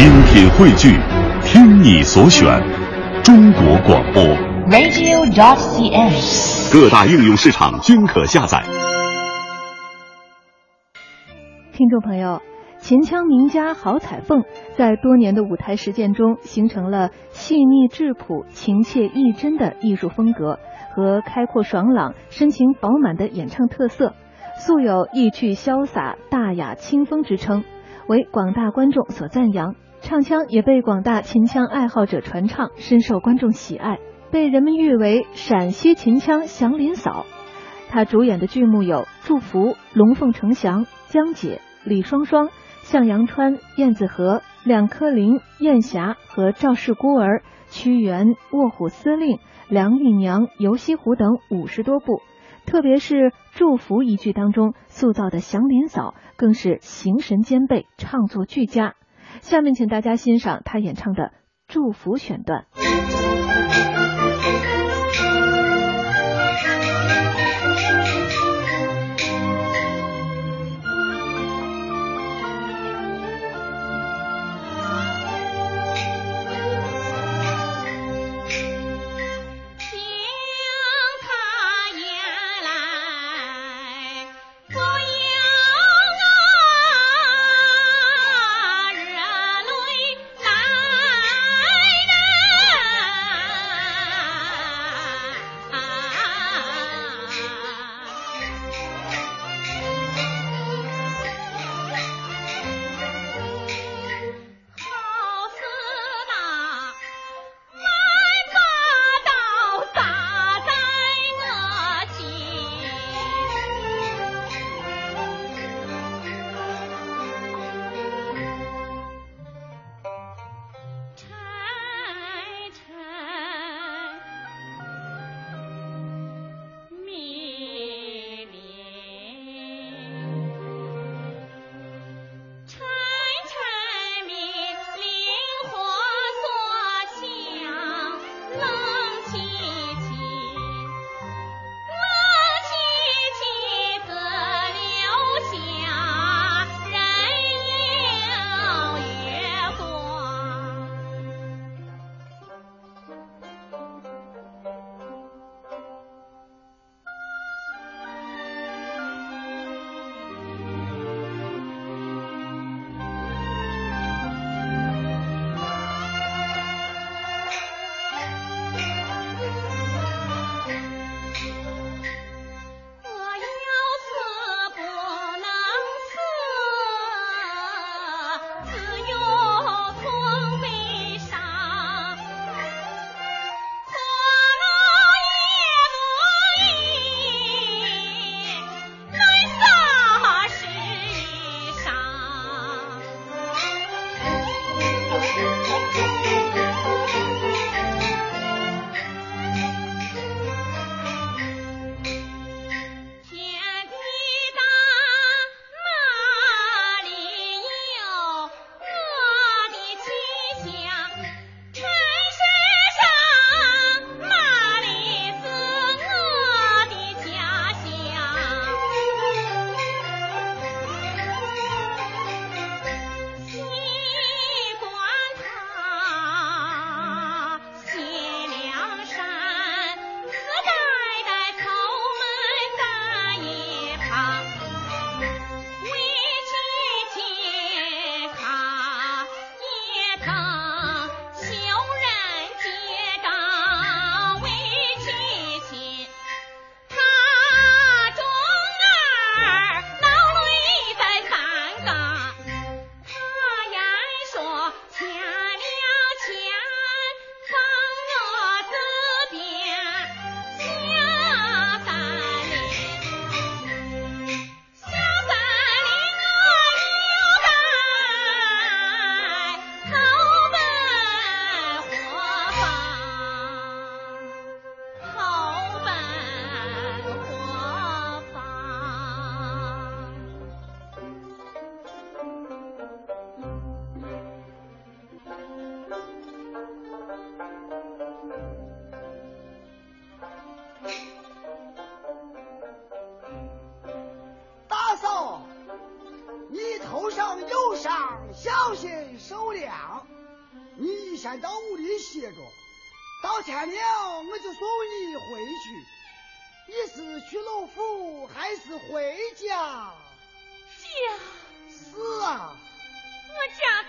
精品汇聚，听你所选，中国广播。radio.cn。各大应用市场均可下载。听众朋友，秦腔名家郝彩凤在多年的舞台实践中，形成了细腻质朴、情切意真的艺术风格和开阔爽朗、深情饱满的演唱特色，素有意趣潇洒、大雅清风之称，为广大观众所赞扬。唱腔也被广大秦腔爱好者传唱，深受观众喜爱，被人们誉为陕西秦腔祥林嫂。她主演的剧目有《祝福》《龙凤呈祥》《江姐》。李双双、向阳川、燕子河、两颗林、燕霞和赵氏孤儿、屈原、卧虎司令、梁玉娘、游西湖等五十多部，特别是《祝福》一句当中塑造的祥林嫂，更是形神兼备，唱作俱佳。下面请大家欣赏她演唱的《祝福》选段。守亮，你先到屋里歇着，到天亮我就送你回去。你是去老府还是回家？家是啊，我家